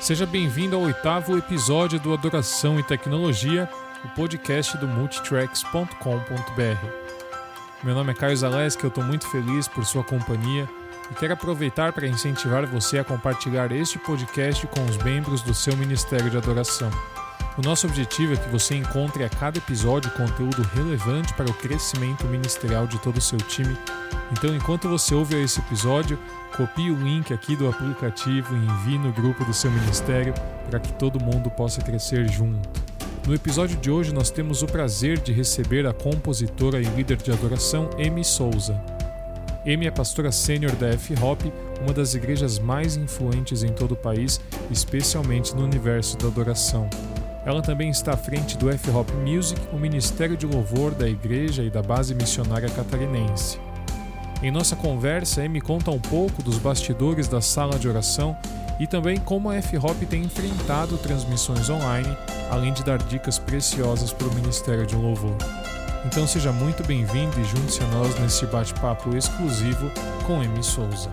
Seja bem-vindo ao oitavo episódio do Adoração e Tecnologia, o podcast do multitracks.com.br. Meu nome é Caio Zaleski, eu estou muito feliz por sua companhia e quero aproveitar para incentivar você a compartilhar este podcast com os membros do seu Ministério de Adoração. O nosso objetivo é que você encontre a cada episódio conteúdo relevante para o crescimento ministerial de todo o seu time. Então, enquanto você ouve esse episódio, copie o link aqui do aplicativo e envie no grupo do seu ministério para que todo mundo possa crescer junto. No episódio de hoje, nós temos o prazer de receber a compositora e líder de adoração Amy Souza. Amy é pastora sênior da F-Hop, uma das igrejas mais influentes em todo o país, especialmente no universo da adoração. Ela também está à frente do F-Hop Music, o ministério de louvor da igreja e da base missionária catarinense. Em nossa conversa, Amy conta um pouco dos bastidores da sala de oração e também como a F-Hop tem enfrentado transmissões online, além de dar dicas preciosas para o Ministério de Louvor. Então seja muito bem-vindo e junte-se a nós neste bate-papo exclusivo com Amy Souza.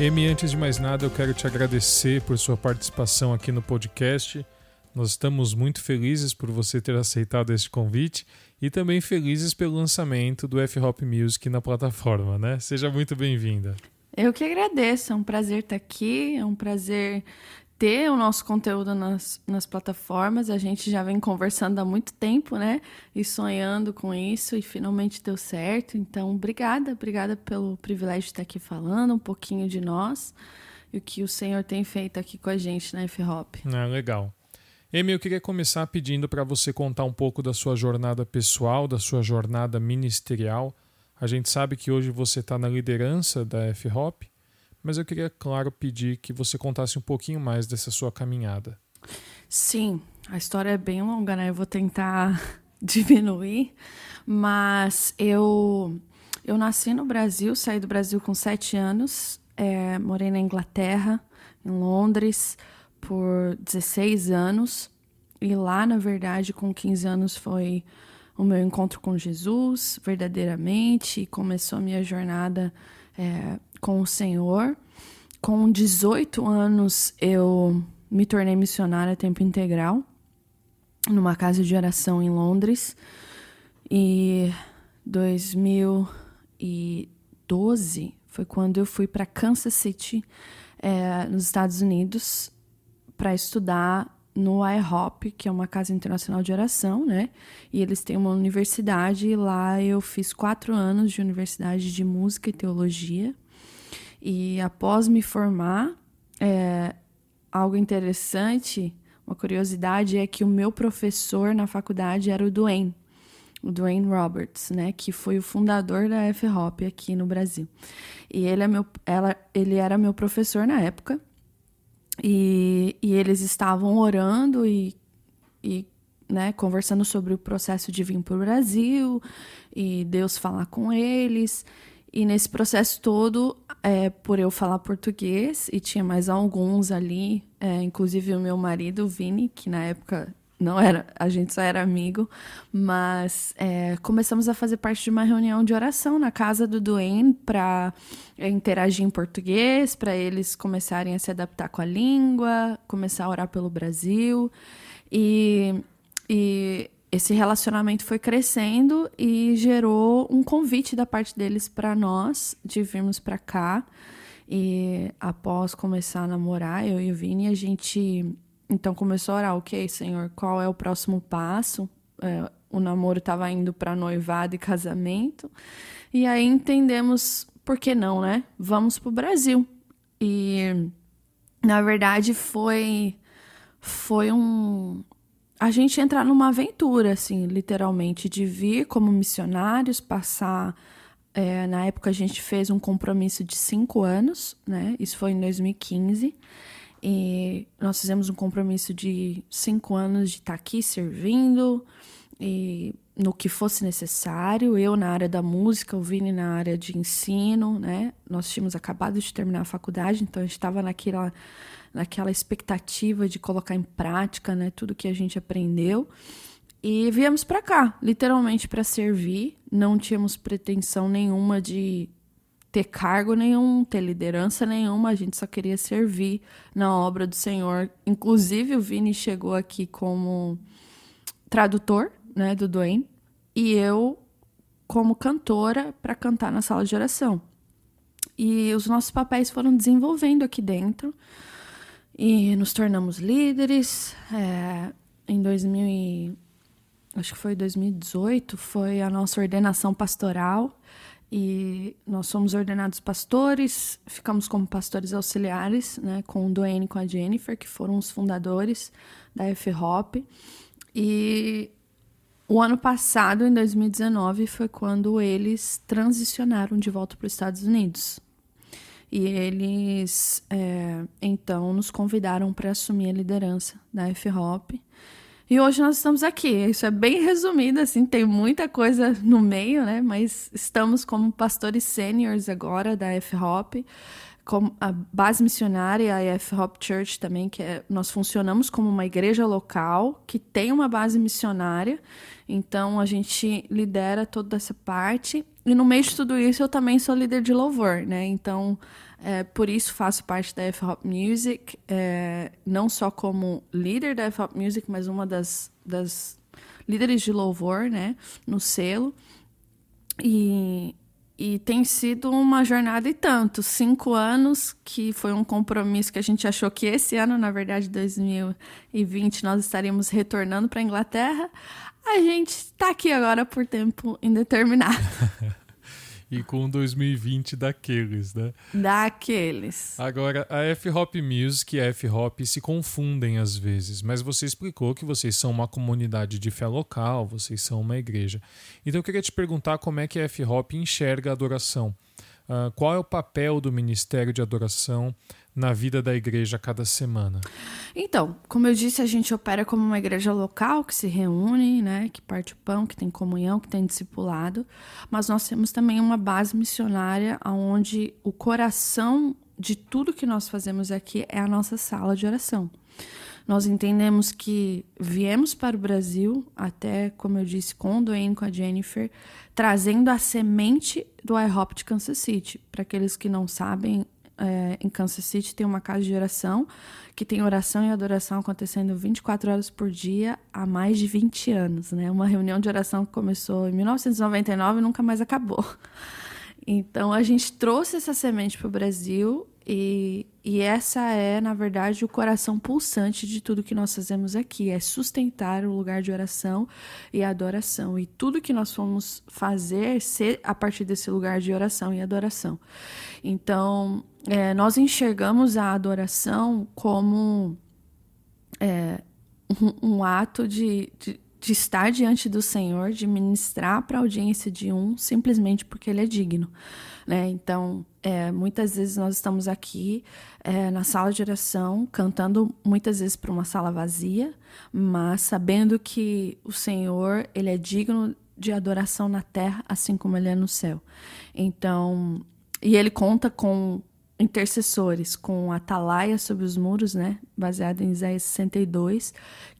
Amy, antes de mais nada, eu quero te agradecer por sua participação aqui no podcast. Nós estamos muito felizes por você ter aceitado este convite e também felizes pelo lançamento do F-Hop Music na plataforma, né? Seja muito bem-vinda. Eu que agradeço, é um prazer estar aqui, é um prazer ter o nosso conteúdo nas, nas plataformas. A gente já vem conversando há muito tempo, né? E sonhando com isso, e finalmente deu certo. Então, obrigada, obrigada pelo privilégio de estar aqui falando um pouquinho de nós e o que o Senhor tem feito aqui com a gente na F-Hop. Ah, legal. Amy, eu queria começar pedindo para você contar um pouco da sua jornada pessoal, da sua jornada ministerial. A gente sabe que hoje você está na liderança da F-Hop mas eu queria, claro, pedir que você contasse um pouquinho mais dessa sua caminhada. Sim, a história é bem longa, né? Eu vou tentar diminuir, mas eu eu nasci no Brasil, saí do Brasil com sete anos, é, morei na Inglaterra, em Londres, por 16 anos. E lá, na verdade, com 15 anos foi o meu encontro com Jesus, verdadeiramente, e começou a minha jornada é, com o Senhor. Com 18 anos, eu me tornei missionária a tempo integral numa casa de oração em Londres. E 2012 foi quando eu fui para Kansas City, é, nos Estados Unidos, para estudar no IHOP, que é uma casa internacional de oração, né? E eles têm uma universidade e lá eu fiz quatro anos de universidade de música e teologia. E após me formar, é, algo interessante, uma curiosidade é que o meu professor na faculdade era o Duane, o Duane Roberts, né, que foi o fundador da F-Hop aqui no Brasil. E ele, é meu, ela, ele era meu professor na época, e, e eles estavam orando e, e né, conversando sobre o processo de vir para o Brasil e Deus falar com eles. E nesse processo todo, é, por eu falar português, e tinha mais alguns ali, é, inclusive o meu marido, o Vini, que na época não era, a gente só era amigo, mas é, começamos a fazer parte de uma reunião de oração na casa do Duane para é, interagir em português, para eles começarem a se adaptar com a língua, começar a orar pelo Brasil. E, e esse relacionamento foi crescendo e gerou um convite da parte deles para nós de virmos para cá. E após começar a namorar, eu e o Vini, a gente então começou a orar, ok, Senhor, qual é o próximo passo? É, o namoro estava indo para noivado e casamento. E aí entendemos, por que não, né? Vamos para o Brasil. E na verdade foi foi um, a gente entrar numa aventura, assim, literalmente, de vir como missionários, passar. É, na época a gente fez um compromisso de cinco anos, né? Isso foi em 2015. E nós fizemos um compromisso de cinco anos de estar aqui servindo e no que fosse necessário. Eu na área da música, o Vini na área de ensino, né? Nós tínhamos acabado de terminar a faculdade, então a gente estava naquela naquela expectativa de colocar em prática, né, tudo que a gente aprendeu. E viemos para cá, literalmente para servir. Não tínhamos pretensão nenhuma de ter cargo nenhum, ter liderança nenhuma, a gente só queria servir na obra do Senhor. Inclusive, o Vini chegou aqui como tradutor né, do Duane e eu como cantora para cantar na sala de oração. E os nossos papéis foram desenvolvendo aqui dentro e nos tornamos líderes. É, em 2000 e, acho que foi 2018 foi a nossa ordenação pastoral e nós somos ordenados pastores, ficamos como pastores auxiliares, né, com o Duane e com a Jennifer, que foram os fundadores da F-Hop. E o ano passado, em 2019, foi quando eles transicionaram de volta para os Estados Unidos. E eles, é, então, nos convidaram para assumir a liderança da F-Hop. E hoje nós estamos aqui. Isso é bem resumido, assim, tem muita coisa no meio, né? Mas estamos como pastores sêniores agora da F-Hop, como a base missionária, a F-Hop Church também, que é, nós funcionamos como uma igreja local que tem uma base missionária. Então a gente lidera toda essa parte. E no meio de tudo isso eu também sou líder de louvor, né? Então é, por isso faço parte da F-Hop Music, é, não só como líder da F-Hop Music, mas uma das, das líderes de louvor, né, no selo. E, e tem sido uma jornada e tanto. Cinco anos, que foi um compromisso que a gente achou que esse ano, na verdade, 2020, nós estaríamos retornando para a Inglaterra. A gente está aqui agora por tempo indeterminado. e com 2020 daqueles, né? Daqueles. Agora, a F-Hop Music e a F-Hop se confundem às vezes, mas você explicou que vocês são uma comunidade de fé local, vocês são uma igreja. Então eu queria te perguntar como é que a F-Hop enxerga a adoração. Uh, qual é o papel do Ministério de Adoração na vida da igreja cada semana? Então, como eu disse, a gente opera como uma igreja local que se reúne, né, que parte o pão, que tem comunhão, que tem discipulado, mas nós temos também uma base missionária onde o coração de tudo que nós fazemos aqui é a nossa sala de oração. Nós entendemos que viemos para o Brasil, até, como eu disse, com o Duane, com a Jennifer, trazendo a semente do iHop de Kansas City. Para aqueles que não sabem, é, em Kansas City tem uma casa de oração que tem oração e adoração acontecendo 24 horas por dia há mais de 20 anos, né? Uma reunião de oração que começou em 1999 e nunca mais acabou. Então a gente trouxe essa semente para o Brasil e, e essa é, na verdade, o coração pulsante de tudo que nós fazemos aqui: é sustentar o lugar de oração e adoração. E tudo que nós fomos fazer ser a partir desse lugar de oração e adoração. Então, é, nós enxergamos a adoração como é, um, um, ato de, de, de estar diante do Senhor, de ministrar para a audiência de um, simplesmente porque ele é digno. Né? Então, é, muitas vezes nós estamos aqui é, na sala de oração, cantando muitas vezes para uma sala vazia, mas sabendo que o Senhor ele é digno de adoração na terra, assim como ele é no céu. Então, e ele conta com intercessores com atalaia sobre os muros, né, baseado em Isaías 62,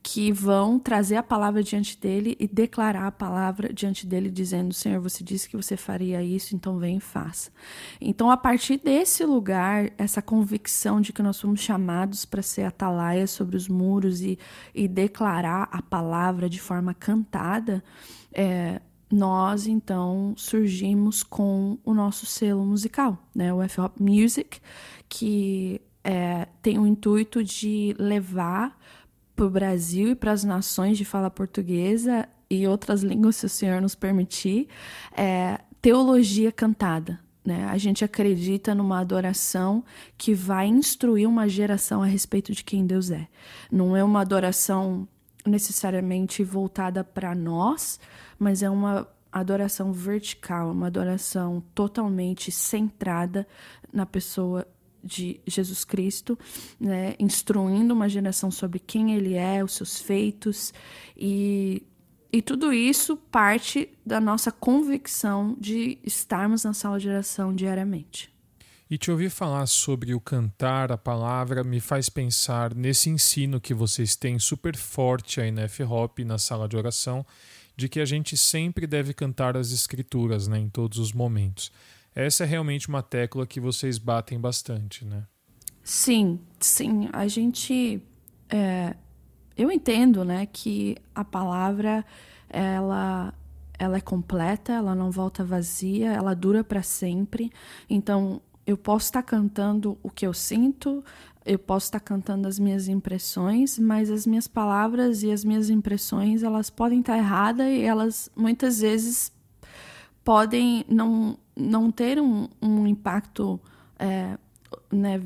que vão trazer a palavra diante dele e declarar a palavra diante dele, dizendo: Senhor, você disse que você faria isso, então vem e faça. Então, a partir desse lugar, essa convicção de que nós fomos chamados para ser atalaia sobre os muros e, e declarar a palavra de forma cantada, é, nós então surgimos com o nosso selo musical, né, o F-Hop Music, que é, tem o intuito de levar para o Brasil e para as nações de fala portuguesa e outras línguas, se o Senhor nos permitir, é, teologia cantada. Né? A gente acredita numa adoração que vai instruir uma geração a respeito de quem Deus é. Não é uma adoração necessariamente voltada para nós, mas é uma adoração vertical, uma adoração totalmente centrada na pessoa de Jesus Cristo, né, instruindo uma geração sobre quem ele é, os seus feitos e e tudo isso parte da nossa convicção de estarmos na sala de oração diariamente. E te ouvir falar sobre o cantar, a palavra, me faz pensar nesse ensino que vocês têm super forte aí na F-Hop, na sala de oração, de que a gente sempre deve cantar as escrituras né, em todos os momentos. Essa é realmente uma tecla que vocês batem bastante, né? Sim, sim. A gente. É, eu entendo, né, que a palavra ela ela é completa, ela não volta vazia, ela dura para sempre. Então, eu posso estar cantando o que eu sinto, eu posso estar cantando as minhas impressões, mas as minhas palavras e as minhas impressões, elas podem estar erradas e elas muitas vezes podem não, não ter um, um impacto é, né,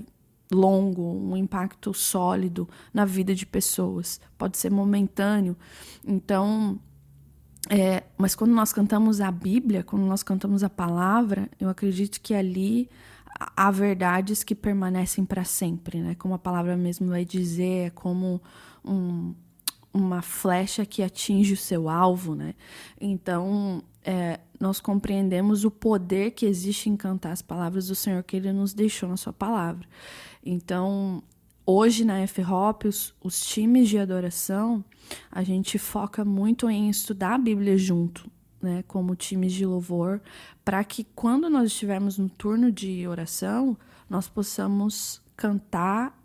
longo, um impacto sólido na vida de pessoas. Pode ser momentâneo. Então, é, mas quando nós cantamos a Bíblia, quando nós cantamos a palavra, eu acredito que ali há verdades que permanecem para sempre, né? Como a palavra mesmo vai dizer, é como um, uma flecha que atinge o seu alvo, né? Então, é, nós compreendemos o poder que existe em cantar as palavras do Senhor que Ele nos deixou na Sua palavra. Então, hoje na F-Hop, os, os times de adoração, a gente foca muito em estudar a Bíblia junto, né, como times de louvor, para que quando nós estivermos no turno de oração, nós possamos cantar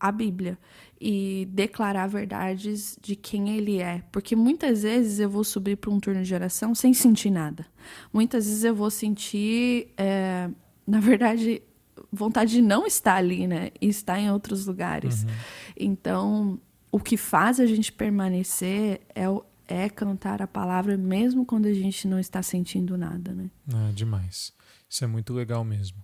a Bíblia e declarar verdades de quem ele é. Porque muitas vezes eu vou subir para um turno de oração sem sentir nada. Muitas vezes eu vou sentir, é, na verdade, vontade de não estar ali, né? E estar em outros lugares. Uhum. Então, o que faz a gente permanecer é, é cantar a palavra mesmo quando a gente não está sentindo nada, né? Ah, demais. Isso é muito legal mesmo.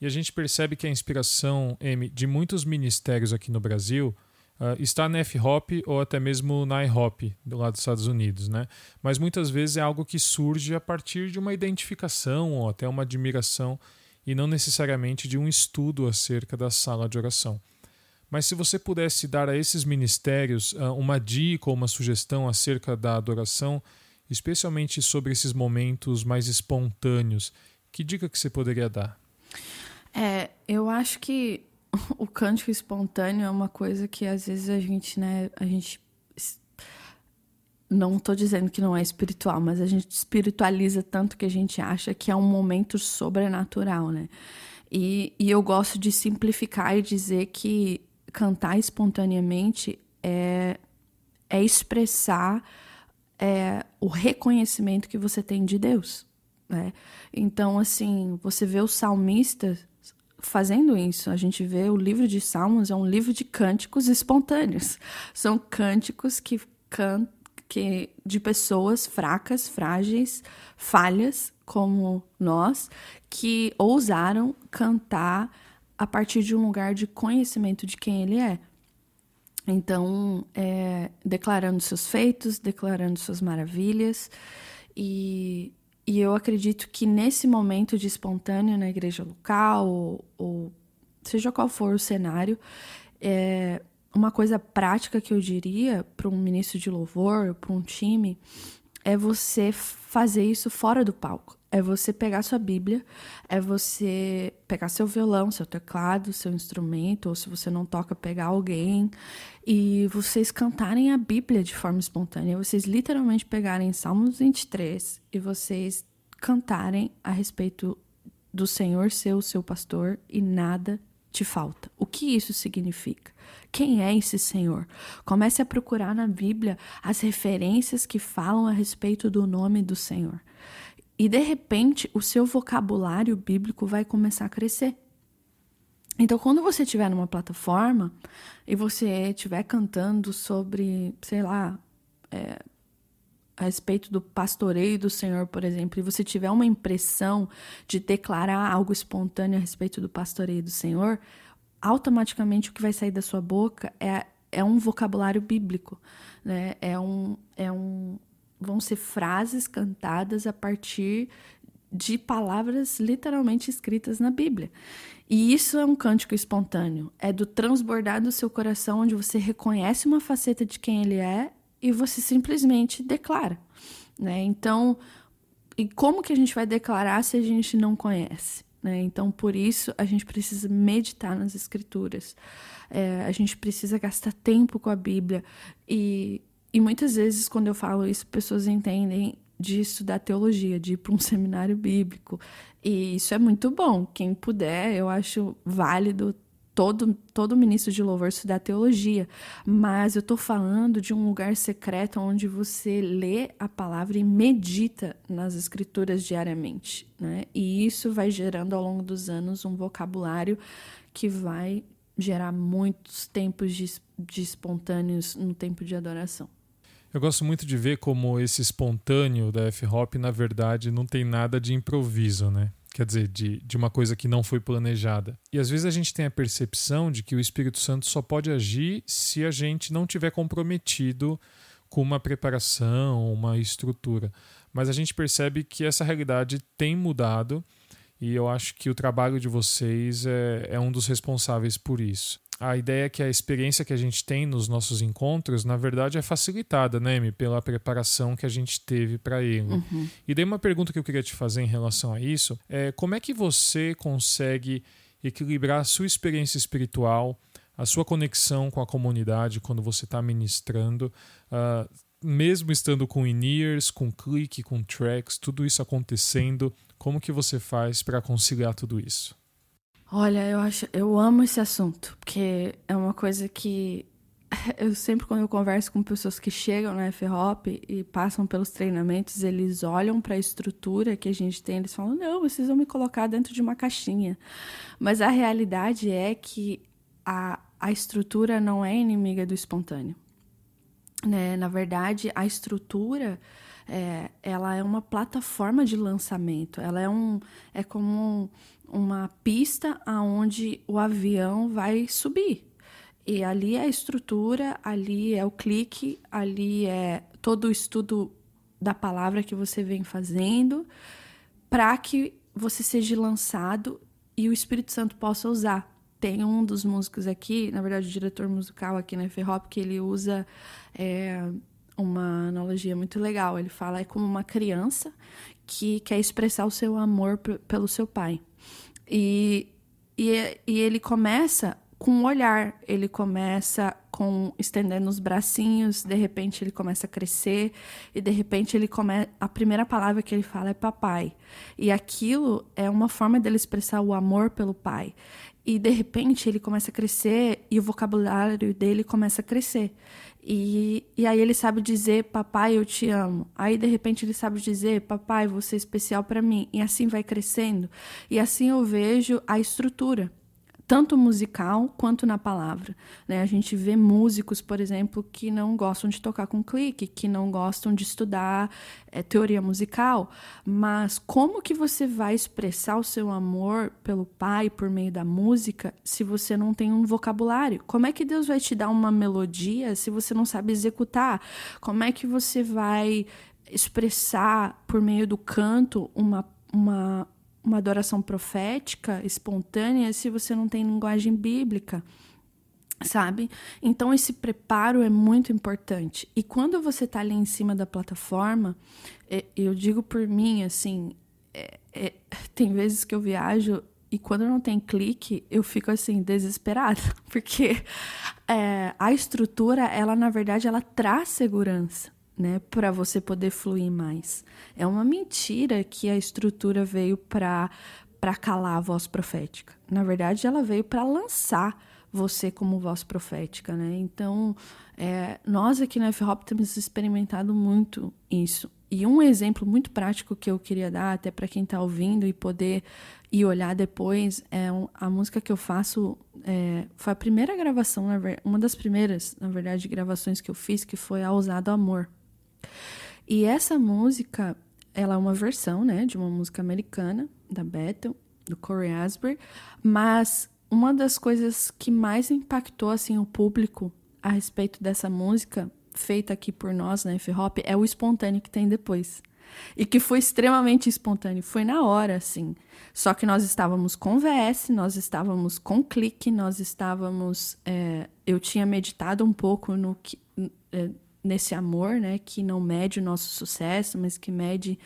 E a gente percebe que a inspiração, M, de muitos ministérios aqui no Brasil uh, está na F-Hop ou até mesmo na I-Hop, do lado dos Estados Unidos, né? Mas muitas vezes é algo que surge a partir de uma identificação ou até uma admiração e não necessariamente de um estudo acerca da sala de oração. Mas se você pudesse dar a esses ministérios uh, uma dica ou uma sugestão acerca da adoração, especialmente sobre esses momentos mais espontâneos, que dica que você poderia dar? É, eu acho que o cântico espontâneo é uma coisa que às vezes a gente, né, a gente não estou dizendo que não é espiritual, mas a gente espiritualiza tanto que a gente acha que é um momento sobrenatural, né? E, e eu gosto de simplificar e dizer que cantar espontaneamente é, é expressar é, o reconhecimento que você tem de Deus. Né? Então, assim, você vê os salmistas fazendo isso. A gente vê o livro de Salmos é um livro de cânticos espontâneos. São cânticos que cantam que de pessoas fracas, frágeis, falhas como nós, que ousaram cantar a partir de um lugar de conhecimento de quem ele é. Então, é, declarando seus feitos, declarando suas maravilhas. E, e eu acredito que nesse momento de espontâneo na igreja local, ou, ou seja qual for o cenário, é, uma coisa prática que eu diria para um ministro de louvor, para um time, é você fazer isso fora do palco. É você pegar sua Bíblia, é você pegar seu violão, seu teclado, seu instrumento, ou se você não toca, pegar alguém e vocês cantarem a Bíblia de forma espontânea. Vocês literalmente pegarem Salmos 23 e vocês cantarem a respeito do Senhor ser o seu pastor e nada te falta. O que isso significa? Quem é esse Senhor? Comece a procurar na Bíblia as referências que falam a respeito do nome do Senhor. E de repente, o seu vocabulário bíblico vai começar a crescer. Então, quando você estiver numa plataforma e você estiver cantando sobre, sei lá, é, a respeito do pastoreio do Senhor, por exemplo, e você tiver uma impressão de declarar algo espontâneo a respeito do pastoreio do Senhor, automaticamente o que vai sair da sua boca é, é um vocabulário bíblico, né? É um, é um, vão ser frases cantadas a partir de palavras literalmente escritas na Bíblia. E isso é um cântico espontâneo, é do transbordar do seu coração, onde você reconhece uma faceta de quem ele é e você simplesmente declara, né? Então, e como que a gente vai declarar se a gente não conhece? Né? Então, por isso, a gente precisa meditar nas escrituras, é, a gente precisa gastar tempo com a Bíblia e e muitas vezes, quando eu falo isso, pessoas entendem de estudar teologia, de ir para um seminário bíblico. E isso é muito bom. Quem puder, eu acho válido todo, todo ministro de louvor estudar teologia, mas eu estou falando de um lugar secreto onde você lê a palavra e medita nas escrituras diariamente, né? E isso vai gerando ao longo dos anos um vocabulário que vai gerar muitos tempos de, de espontâneos no tempo de adoração. Eu gosto muito de ver como esse espontâneo da F-Hop, na verdade, não tem nada de improviso, né? Quer dizer, de, de uma coisa que não foi planejada. E às vezes a gente tem a percepção de que o Espírito Santo só pode agir se a gente não tiver comprometido com uma preparação, uma estrutura. Mas a gente percebe que essa realidade tem mudado e eu acho que o trabalho de vocês é, é um dos responsáveis por isso a ideia é que a experiência que a gente tem nos nossos encontros, na verdade, é facilitada, né, Amy, pela preparação que a gente teve para ele. Uhum. E daí uma pergunta que eu queria te fazer em relação a isso é como é que você consegue equilibrar a sua experiência espiritual, a sua conexão com a comunidade quando você está ministrando, uh, mesmo estando com in-ears, com clique, com tracks, tudo isso acontecendo, como que você faz para conciliar tudo isso? Olha, eu acho, eu amo esse assunto, porque é uma coisa que eu sempre quando eu converso com pessoas que chegam na F-Hop e passam pelos treinamentos, eles olham para a estrutura que a gente tem, eles falam: "Não, vocês vão me colocar dentro de uma caixinha". Mas a realidade é que a, a estrutura não é inimiga do espontâneo. Né? Na verdade, a estrutura é, ela é uma plataforma de lançamento. Ela é um é como um, uma pista aonde o avião vai subir. E ali é a estrutura, ali é o clique, ali é todo o estudo da palavra que você vem fazendo para que você seja lançado e o Espírito Santo possa usar. Tem um dos músicos aqui, na verdade, o diretor musical aqui na F-Hop, que ele usa é, uma analogia muito legal. Ele fala é como uma criança que quer expressar o seu amor pelo seu pai. E, e, e ele começa com um olhar, ele começa com estendendo os bracinhos, de repente ele começa a crescer e de repente ele come... a primeira palavra que ele fala é papai. E aquilo é uma forma dele expressar o amor pelo pai. E de repente ele começa a crescer e o vocabulário dele começa a crescer. E, e aí ele sabe dizer, papai, eu te amo. Aí de repente ele sabe dizer, papai, você é especial para mim. E assim vai crescendo. E assim eu vejo a estrutura tanto musical quanto na palavra. Né? A gente vê músicos, por exemplo, que não gostam de tocar com clique, que não gostam de estudar é, teoria musical, mas como que você vai expressar o seu amor pelo pai por meio da música se você não tem um vocabulário? Como é que Deus vai te dar uma melodia se você não sabe executar? Como é que você vai expressar por meio do canto uma, uma uma adoração profética, espontânea, se você não tem linguagem bíblica, sabe? Então esse preparo é muito importante. E quando você está ali em cima da plataforma, é, eu digo por mim, assim, é, é, tem vezes que eu viajo e quando não tem clique, eu fico assim desesperada, porque é, a estrutura, ela na verdade, ela traz segurança né, para você poder fluir mais. É uma mentira que a estrutura veio para para calar a voz profética. Na verdade, ela veio para lançar você como voz profética, né? Então, é, nós aqui na F-Hop temos experimentado muito isso. E um exemplo muito prático que eu queria dar, até para quem está ouvindo e poder ir olhar depois, é um, a música que eu faço. É, foi a primeira gravação, uma das primeiras, na verdade, gravações que eu fiz, que foi A Ousado Amor. E essa música, ela é uma versão, né, de uma música americana da Bethel, do Corey Asbury, mas uma das coisas que mais impactou assim o público a respeito dessa música feita aqui por nós na F-Hop é o espontâneo que tem depois. E que foi extremamente espontâneo, foi na hora, assim. Só que nós estávamos com VS, nós estávamos com clique, nós estávamos. É, eu tinha meditado um pouco no que. É, nesse amor, né, que não mede o nosso sucesso, mas que mede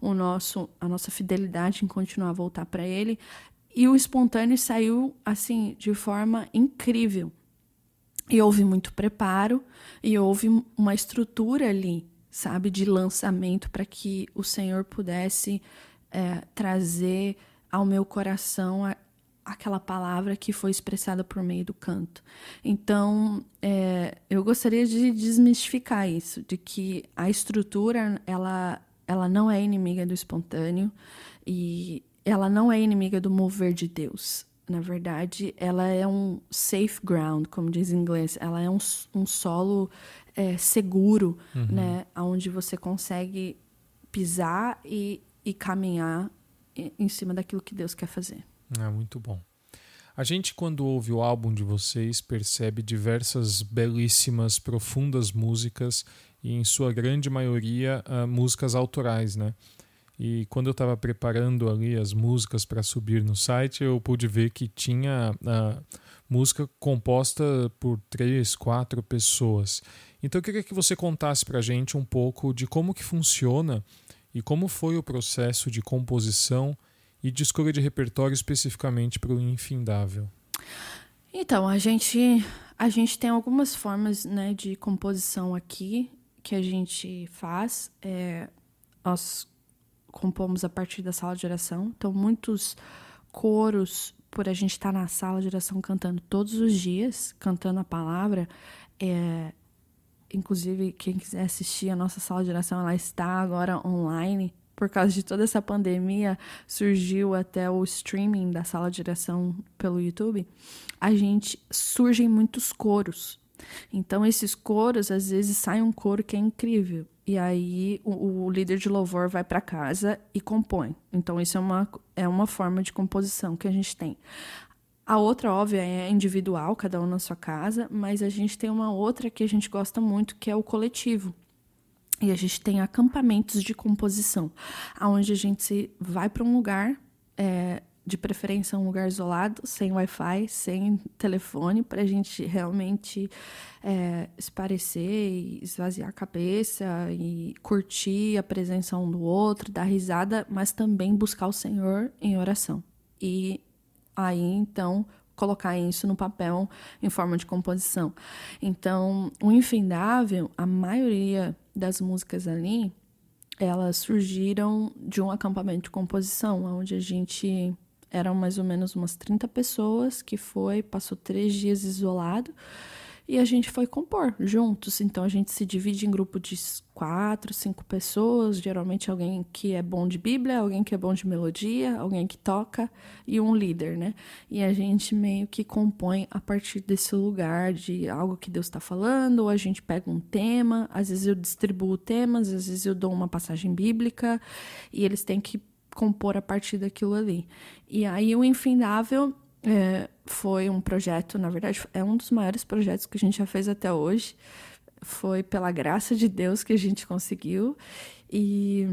o nosso a nossa fidelidade em continuar a voltar para ele. E o espontâneo saiu assim de forma incrível. E houve muito preparo e houve uma estrutura ali sabe, de lançamento para que o Senhor pudesse é, trazer ao meu coração aquela palavra que foi expressada por meio do canto. Então, é, eu gostaria de desmistificar isso, de que a estrutura ela, ela não é inimiga do espontâneo e ela não é inimiga do mover de Deus. Na verdade, ela é um safe ground, como diz em inglês. Ela é um, um solo é, seguro, uhum. né? Onde você consegue pisar e, e caminhar em cima daquilo que Deus quer fazer. É muito bom. A gente, quando ouve o álbum de vocês, percebe diversas belíssimas, profundas músicas e, em sua grande maioria, uh, músicas autorais, né? E quando eu estava preparando ali as músicas para subir no site, eu pude ver que tinha uh, música composta por três, quatro pessoas. Então eu queria que você contasse para a gente um pouco de como que funciona e como foi o processo de composição e de escolha de repertório especificamente para o Infindável. Então, a gente, a gente tem algumas formas né, de composição aqui que a gente faz. É, nós compomos a partir da sala de oração. Então, muitos coros, por a gente estar tá na sala de oração cantando todos os dias, cantando a palavra, é, inclusive quem quiser assistir a nossa sala de oração, ela está agora online. Por causa de toda essa pandemia, surgiu até o streaming da sala de oração pelo YouTube. A gente surgem muitos coros. Então, esses coros, às vezes sai um coro que é incrível. E aí o, o líder de louvor vai para casa e compõe. Então, isso é uma, é uma forma de composição que a gente tem. A outra, óbvia, é individual, cada um na sua casa, mas a gente tem uma outra que a gente gosta muito, que é o coletivo. E a gente tem acampamentos de composição, onde a gente vai para um lugar, é, de preferência um lugar isolado, sem Wi-Fi, sem telefone, para a gente realmente é, esparecer esvaziar a cabeça e curtir a presença um do outro, dar risada, mas também buscar o Senhor em oração. E aí então colocar isso no papel em forma de composição. Então, o Infindável, a maioria das músicas ali, elas surgiram de um acampamento de composição, onde a gente eram mais ou menos umas 30 pessoas que foi, passou três dias isolado e a gente foi compor juntos. Então a gente se divide em grupo de quatro, cinco pessoas, geralmente alguém que é bom de Bíblia, alguém que é bom de melodia, alguém que toca e um líder, né? E a gente meio que compõe a partir desse lugar de algo que Deus está falando, ou a gente pega um tema, às vezes eu distribuo temas, às vezes eu dou uma passagem bíblica e eles têm que compor a partir daquilo ali. E aí o Infindável é, foi um projeto, na verdade, é um dos maiores projetos que a gente já fez até hoje. Foi pela graça de Deus que a gente conseguiu. E,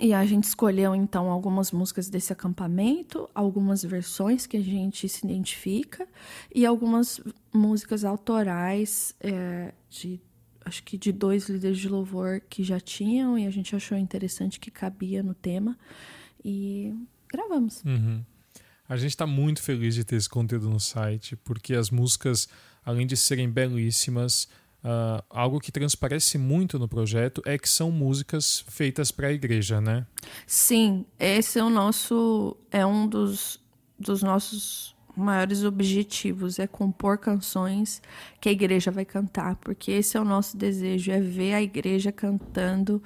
e a gente escolheu, então, algumas músicas desse acampamento, algumas versões que a gente se identifica e algumas músicas autorais é, de acho que de dois líderes de louvor que já tinham e a gente achou interessante que cabia no tema e gravamos. Uhum. A gente está muito feliz de ter esse conteúdo no site, porque as músicas, além de serem belíssimas, uh, algo que transparece muito no projeto é que são músicas feitas para a igreja, né? Sim, esse é o nosso, é um dos, dos nossos maiores objetivos, é compor canções que a igreja vai cantar, porque esse é o nosso desejo, é ver a igreja cantando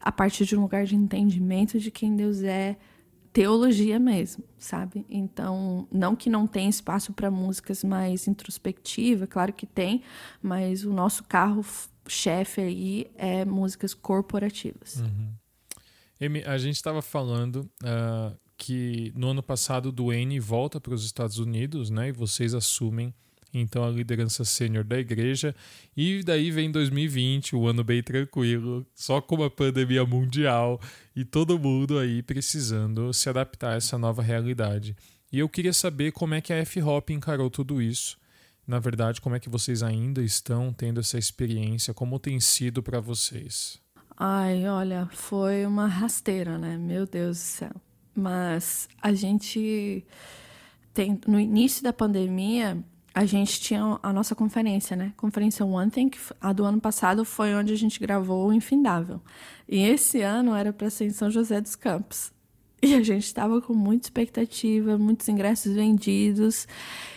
a partir de um lugar de entendimento de quem Deus é, teologia mesmo, sabe? Então, não que não tenha espaço para músicas mais introspectivas, claro que tem, mas o nosso carro chefe aí é músicas corporativas. Uhum. a gente estava falando uh, que no ano passado o Duane volta para os Estados Unidos, né? E vocês assumem então a liderança sênior da igreja. E daí vem 2020, um ano bem tranquilo, só com uma pandemia mundial e todo mundo aí precisando se adaptar a essa nova realidade. E eu queria saber como é que a F-Hop encarou tudo isso. Na verdade, como é que vocês ainda estão tendo essa experiência? Como tem sido para vocês? Ai, olha, foi uma rasteira, né? Meu Deus do céu. Mas a gente tem no início da pandemia, a gente tinha a nossa conferência, né? Conferência One Thing, a do ano passado foi onde a gente gravou o Infindável. E esse ano era para ser em São José dos Campos. E a gente estava com muita expectativa, muitos ingressos vendidos,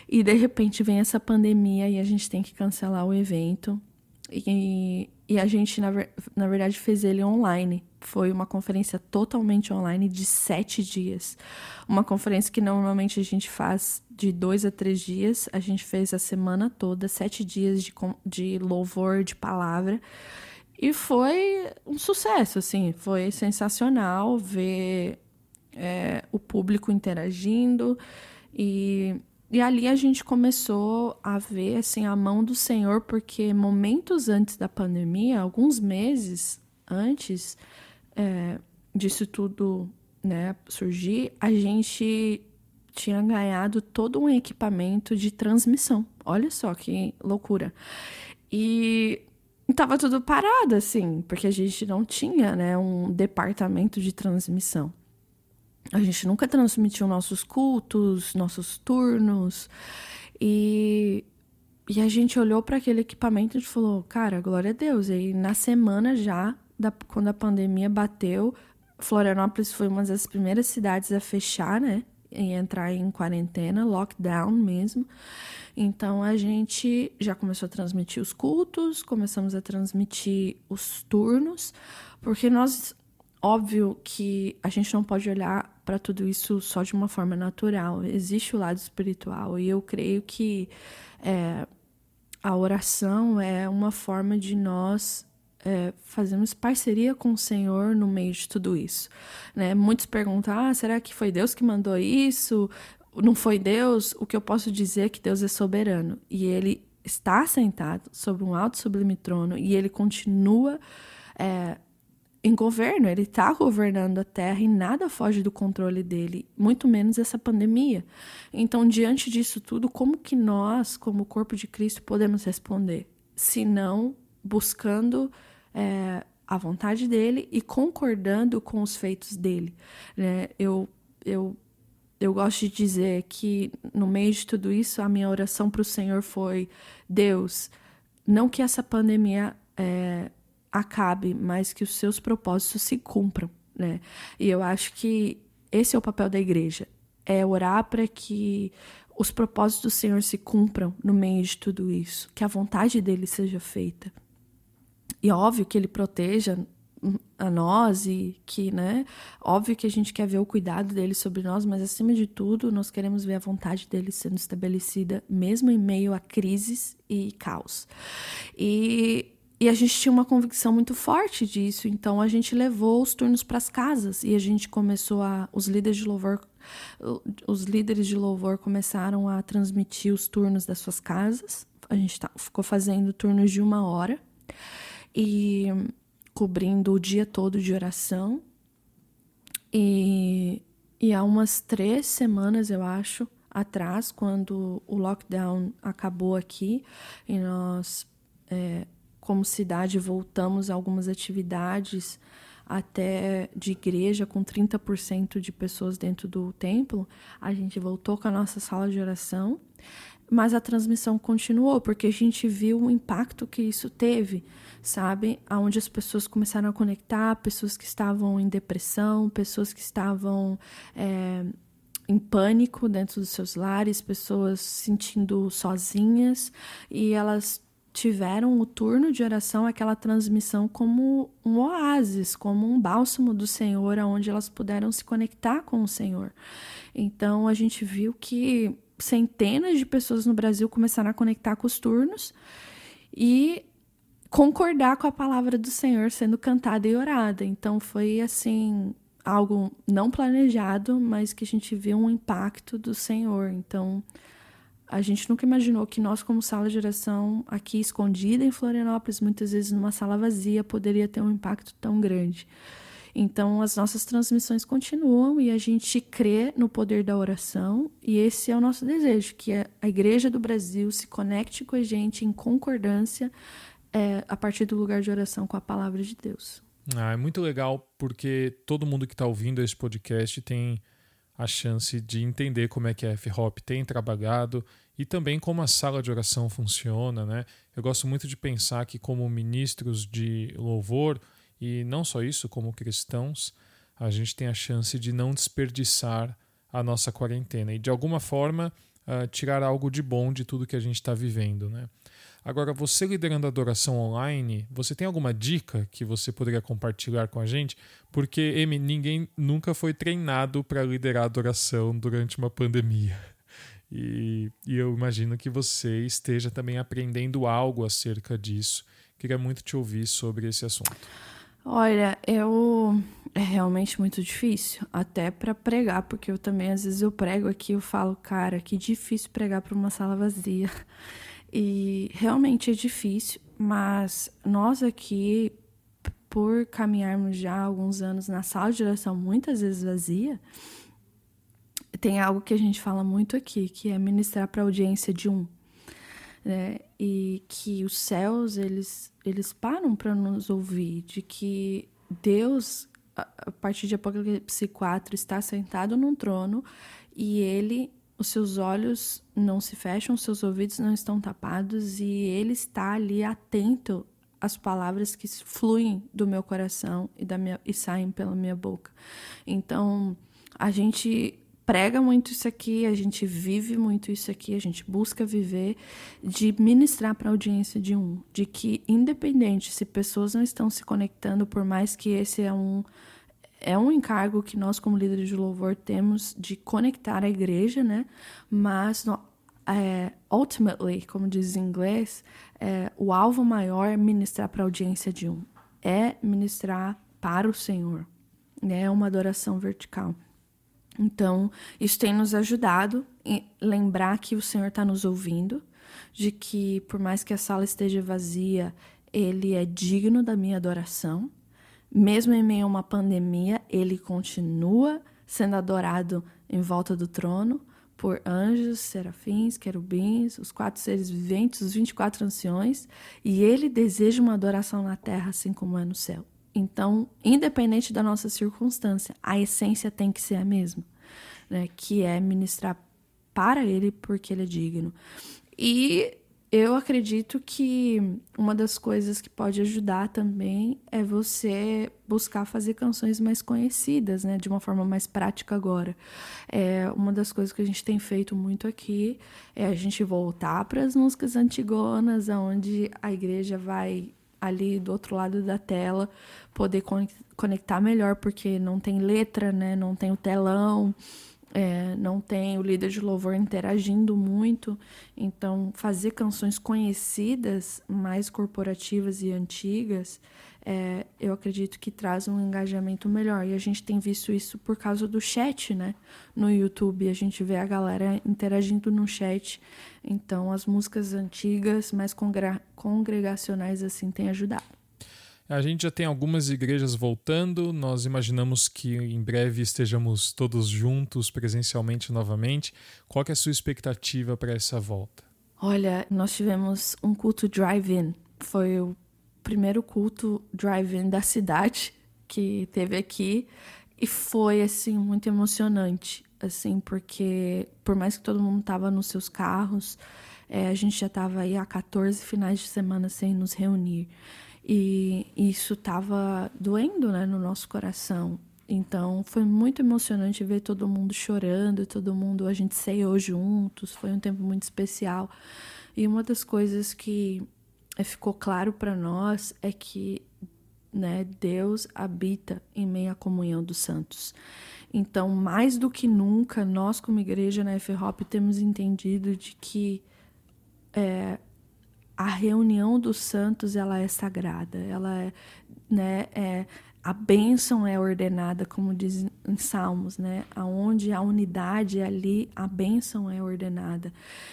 e de repente vem essa pandemia e a gente tem que cancelar o evento. E, e a gente, na, na verdade, fez ele online. Foi uma conferência totalmente online de sete dias. Uma conferência que normalmente a gente faz de dois a três dias. A gente fez a semana toda, sete dias de, de louvor, de palavra. E foi um sucesso, assim. Foi sensacional ver é, o público interagindo. E, e ali a gente começou a ver assim, a mão do Senhor, porque momentos antes da pandemia, alguns meses antes é, disso tudo né, surgir, a gente tinha ganhado todo um equipamento de transmissão. Olha só que loucura. E estava tudo parado, assim, porque a gente não tinha né, um departamento de transmissão. A gente nunca transmitiu nossos cultos, nossos turnos. E, e a gente olhou para aquele equipamento e falou: Cara, glória a Deus. E na semana já, da, quando a pandemia bateu, Florianópolis foi uma das primeiras cidades a fechar, né? E entrar em quarentena, lockdown mesmo. Então a gente já começou a transmitir os cultos, começamos a transmitir os turnos, porque nós, óbvio que a gente não pode olhar para tudo isso só de uma forma natural. Existe o lado espiritual e eu creio que é, a oração é uma forma de nós é, fazemos parceria com o Senhor no meio de tudo isso. Né? Muitos perguntam: ah, será que foi Deus que mandou isso? Não foi Deus? O que eu posso dizer é que Deus é soberano e ele está sentado sobre um alto sublime trono e ele continua é, em governo, ele está governando a terra e nada foge do controle dele, muito menos essa pandemia. Então, diante disso tudo, como que nós, como corpo de Cristo, podemos responder? Se não buscando é, a vontade dele e concordando com os feitos dele. Né? Eu, eu, eu gosto de dizer que no meio de tudo isso, a minha oração para o Senhor foi: Deus, não que essa pandemia é, acabe, mas que os seus propósitos se cumpram. Né? E eu acho que esse é o papel da igreja: é orar para que os propósitos do Senhor se cumpram no meio de tudo isso, que a vontade dele seja feita. E óbvio que ele proteja a nós e que, né, óbvio que a gente quer ver o cuidado dele sobre nós, mas acima de tudo, nós queremos ver a vontade dele sendo estabelecida mesmo em meio a crises e caos. E e a gente tinha uma convicção muito forte disso, então a gente levou os turnos para as casas e a gente começou a os líderes de louvor os líderes de louvor começaram a transmitir os turnos das suas casas. A gente tá, ficou fazendo turnos de uma hora e cobrindo o dia todo de oração. E, e há umas três semanas, eu acho, atrás, quando o lockdown acabou aqui e nós, é, como cidade, voltamos a algumas atividades até de igreja com 30% de pessoas dentro do templo, a gente voltou com a nossa sala de oração, mas a transmissão continuou porque a gente viu o impacto que isso teve sabe? Aonde as pessoas começaram a conectar, pessoas que estavam em depressão, pessoas que estavam é, em pânico dentro dos seus lares, pessoas se sentindo sozinhas e elas tiveram o turno de oração, aquela transmissão como um oásis, como um bálsamo do Senhor, aonde elas puderam se conectar com o Senhor. Então a gente viu que centenas de pessoas no Brasil começaram a conectar com os turnos e concordar com a palavra do Senhor sendo cantada e orada. Então foi assim algo não planejado, mas que a gente viu um impacto do Senhor. Então a gente nunca imaginou que nós, como sala de oração, aqui escondida em Florianópolis, muitas vezes numa sala vazia, poderia ter um impacto tão grande. Então, as nossas transmissões continuam e a gente crê no poder da oração, e esse é o nosso desejo: que a Igreja do Brasil se conecte com a gente em concordância é, a partir do lugar de oração com a palavra de Deus. Ah, é muito legal porque todo mundo que está ouvindo esse podcast tem a chance de entender como é que a F-Hop tem trabalhado e também como a sala de oração funciona, né? Eu gosto muito de pensar que como ministros de louvor e não só isso, como cristãos, a gente tem a chance de não desperdiçar a nossa quarentena e de alguma forma uh, tirar algo de bom de tudo que a gente está vivendo, né? Agora, você liderando a adoração online, você tem alguma dica que você poderia compartilhar com a gente? Porque, Emi, ninguém nunca foi treinado para liderar a adoração durante uma pandemia. E, e, eu imagino que você esteja também aprendendo algo acerca disso. Queria muito te ouvir sobre esse assunto. Olha, eu é realmente muito difícil, até para pregar, porque eu também às vezes eu prego aqui, eu falo, cara, que difícil pregar para uma sala vazia. E realmente é difícil, mas nós aqui, por caminharmos já alguns anos na sala de oração muitas vezes vazia, tem algo que a gente fala muito aqui, que é ministrar para audiência de um. Né? E que os céus, eles, eles param para nos ouvir, de que Deus, a partir de Apocalipse 4, está sentado num trono e ele os seus olhos não se fecham, os seus ouvidos não estão tapados e ele está ali atento às palavras que fluem do meu coração e, da minha, e saem pela minha boca. Então, a gente prega muito isso aqui, a gente vive muito isso aqui, a gente busca viver de ministrar para a audiência de um, de que independente se pessoas não estão se conectando, por mais que esse é um é um encargo que nós, como líderes de louvor, temos de conectar a igreja, né? Mas, é, ultimately, como diz em inglês, é, o alvo maior é ministrar para a audiência de um. É ministrar para o Senhor. Né? É uma adoração vertical. Então, isso tem nos ajudado a lembrar que o Senhor está nos ouvindo, de que, por mais que a sala esteja vazia, Ele é digno da minha adoração mesmo em meio a uma pandemia, ele continua sendo adorado em volta do trono por anjos, serafins, querubins, os quatro seres viventes, os 24 anciões, e ele deseja uma adoração na terra assim como é no céu. Então, independente da nossa circunstância, a essência tem que ser a mesma, né? que é ministrar para ele porque ele é digno. E eu acredito que uma das coisas que pode ajudar também é você buscar fazer canções mais conhecidas, né, de uma forma mais prática agora. É, uma das coisas que a gente tem feito muito aqui é a gente voltar para as músicas antigonas, onde a igreja vai ali do outro lado da tela poder conectar melhor, porque não tem letra, né, não tem o telão é, não tem o líder de louvor interagindo muito, então fazer canções conhecidas, mais corporativas e antigas, é, eu acredito que traz um engajamento melhor. E a gente tem visto isso por causa do chat, né? No YouTube, a gente vê a galera interagindo no chat. Então, as músicas antigas, mais congregacionais, assim, têm ajudado. A gente já tem algumas igrejas voltando, nós imaginamos que em breve estejamos todos juntos presencialmente novamente. Qual é a sua expectativa para essa volta? Olha, nós tivemos um culto drive-in. Foi o primeiro culto drive-in da cidade que teve aqui e foi assim muito emocionante, assim, porque por mais que todo mundo estava nos seus carros, é, a gente já estava aí há 14 finais de semana sem nos reunir. E isso estava doendo né, no nosso coração. Então foi muito emocionante ver todo mundo chorando, todo mundo, a gente ceiou juntos, foi um tempo muito especial. E uma das coisas que eh, ficou claro para nós é que né, Deus habita em meio à comunhão dos santos. Então, mais do que nunca, nós como igreja na F-Hop temos entendido de que é, a reunião dos santos ela é sagrada, ela é, né, é a bênção é ordenada, como diz em Salmos, né? Aonde a unidade ali, a bênção é ordenada.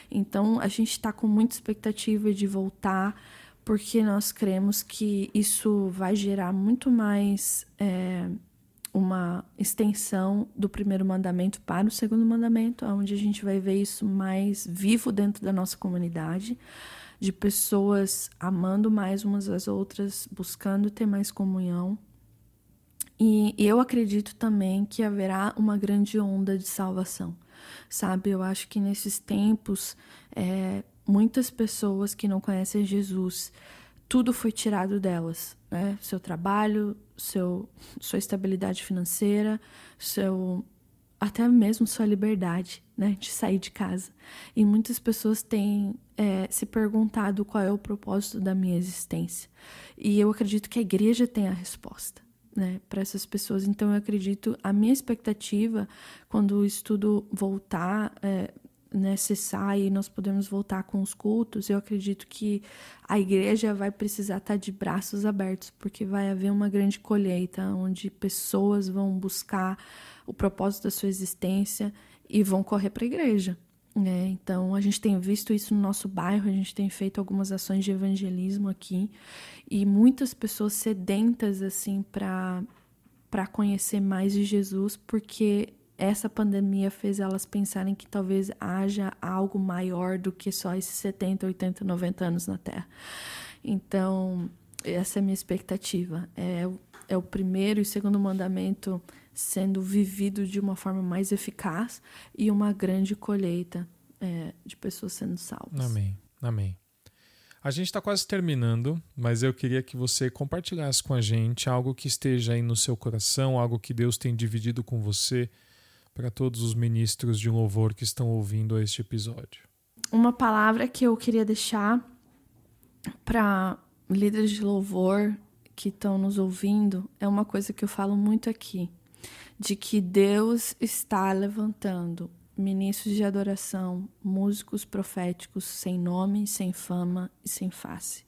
Então a gente está com muita expectativa de voltar, porque nós cremos que isso vai gerar muito mais é, uma extensão do primeiro mandamento para o segundo mandamento, onde a gente vai ver isso mais vivo dentro da nossa comunidade de pessoas amando mais umas às outras, buscando ter mais comunhão. E eu acredito também que haverá uma grande onda de salvação, sabe? Eu acho que nesses tempos, é, muitas pessoas que não conhecem Jesus, tudo foi tirado delas, né? Seu trabalho, seu, sua estabilidade financeira, seu até mesmo sua liberdade, né, de sair de casa. E muitas pessoas têm é, se perguntado qual é o propósito da minha existência. E eu acredito que a igreja tem a resposta. Né, para essas pessoas. Então, eu acredito, a minha expectativa, quando o estudo voltar, é, né, cessar e nós podemos voltar com os cultos, eu acredito que a igreja vai precisar estar de braços abertos, porque vai haver uma grande colheita onde pessoas vão buscar o propósito da sua existência e vão correr para a igreja. Né? Então, a gente tem visto isso no nosso bairro, a gente tem feito algumas ações de evangelismo aqui e muitas pessoas sedentas assim para para conhecer mais de Jesus, porque essa pandemia fez elas pensarem que talvez haja algo maior do que só esses 70, 80, 90 anos na Terra. Então, essa é a minha expectativa. É, é o primeiro e segundo mandamento sendo vivido de uma forma mais eficaz e uma grande colheita é, de pessoas sendo salvas. Amém. Amém. A gente está quase terminando, mas eu queria que você compartilhasse com a gente algo que esteja aí no seu coração, algo que Deus tem dividido com você, para todos os ministros de louvor que estão ouvindo este episódio. Uma palavra que eu queria deixar para líderes de louvor que estão nos ouvindo é uma coisa que eu falo muito aqui de que Deus está levantando ministros de adoração, músicos proféticos sem nome, sem fama e sem face.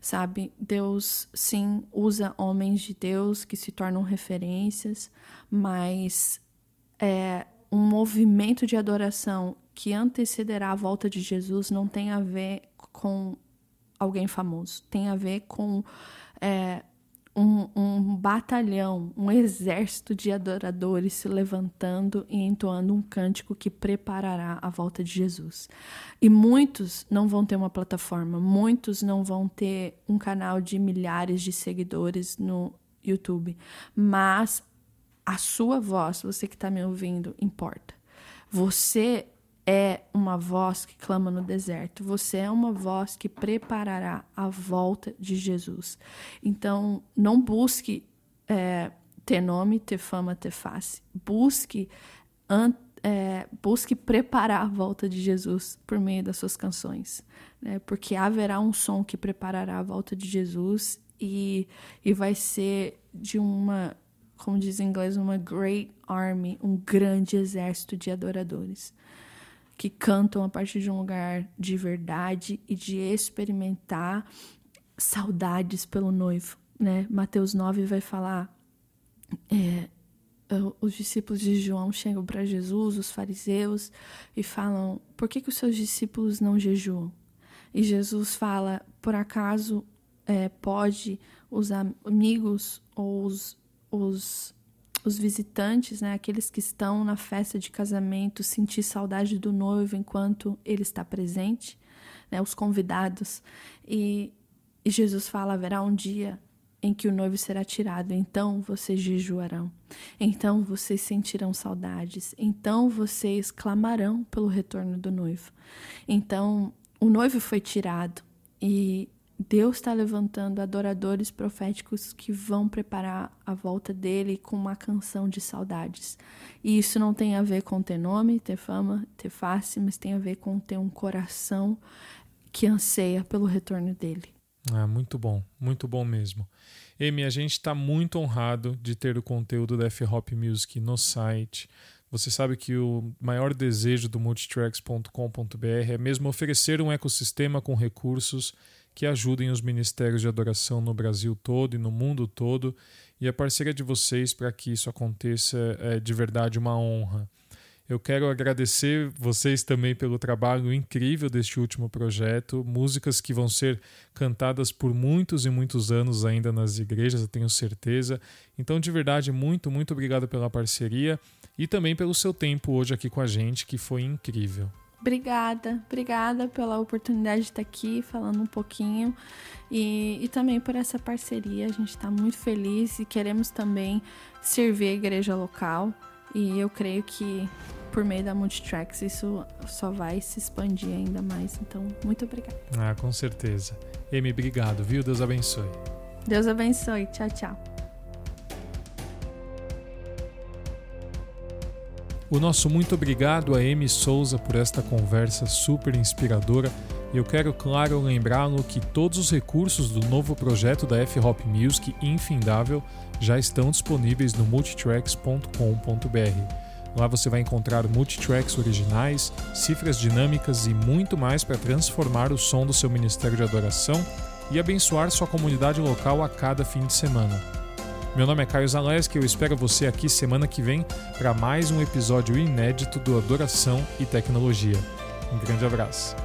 Sabe, Deus sim usa homens de Deus que se tornam referências, mas é, um movimento de adoração que antecederá a volta de Jesus não tem a ver com alguém famoso, tem a ver com é, um, um, batalhão, um exército de adoradores se levantando e entoando um cântico que preparará a volta de Jesus. E muitos não vão ter uma plataforma, muitos não vão ter um canal de milhares de seguidores no YouTube, mas a sua voz, você que está me ouvindo, importa. Você é uma voz que clama no deserto, você é uma voz que preparará a volta de Jesus. Então, não busque é, ter nome, ter fama, ter face. Busque, é, busque preparar a volta de Jesus por meio das suas canções, né? porque haverá um som que preparará a volta de Jesus e, e vai ser de uma, como diz em inglês, uma great army, um grande exército de adoradores que cantam a partir de um lugar de verdade e de experimentar saudades pelo noivo, né? Mateus 9 vai falar é, os discípulos de João chegam para Jesus, os fariseus, e falam: por que, que os seus discípulos não jejuam? E Jesus fala: por acaso é, pode os amigos ou os, os os visitantes, né, aqueles que estão na festa de casamento, sentir saudade do noivo enquanto ele está presente, né, os convidados. E, e Jesus fala: haverá um dia em que o noivo será tirado, então vocês jejuarão, então vocês sentirão saudades, então vocês clamarão pelo retorno do noivo. Então o noivo foi tirado e Deus está levantando adoradores proféticos que vão preparar a volta dele com uma canção de saudades. E isso não tem a ver com ter nome, ter fama, ter face, mas tem a ver com ter um coração que anseia pelo retorno dele. Ah, muito bom, muito bom mesmo. Amy, a gente está muito honrado de ter o conteúdo da F-Hop Music no site. Você sabe que o maior desejo do multitracks.com.br é mesmo oferecer um ecossistema com recursos que ajudem os ministérios de adoração no Brasil todo e no mundo todo. E a parceria de vocês para que isso aconteça é de verdade uma honra. Eu quero agradecer vocês também pelo trabalho incrível deste último projeto, músicas que vão ser cantadas por muitos e muitos anos ainda nas igrejas, eu tenho certeza. Então, de verdade, muito, muito obrigado pela parceria e também pelo seu tempo hoje aqui com a gente, que foi incrível. Obrigada, obrigada pela oportunidade de estar aqui falando um pouquinho e, e também por essa parceria. A gente está muito feliz e queremos também servir a igreja local. E eu creio que por meio da Multitracks isso só vai se expandir ainda mais. Então, muito obrigada. Ah, com certeza. Amy, obrigado, viu? Deus abençoe. Deus abençoe. Tchau, tchau. O nosso muito obrigado a Amy Souza por esta conversa super inspiradora. Eu quero, claro, lembrá-lo que todos os recursos do novo projeto da F-Hop Music Infindável já estão disponíveis no multitracks.com.br. Lá você vai encontrar multitracks originais, cifras dinâmicas e muito mais para transformar o som do seu ministério de adoração e abençoar sua comunidade local a cada fim de semana. Meu nome é Caio Zaleski e eu espero você aqui semana que vem para mais um episódio inédito do Adoração e Tecnologia. Um grande abraço.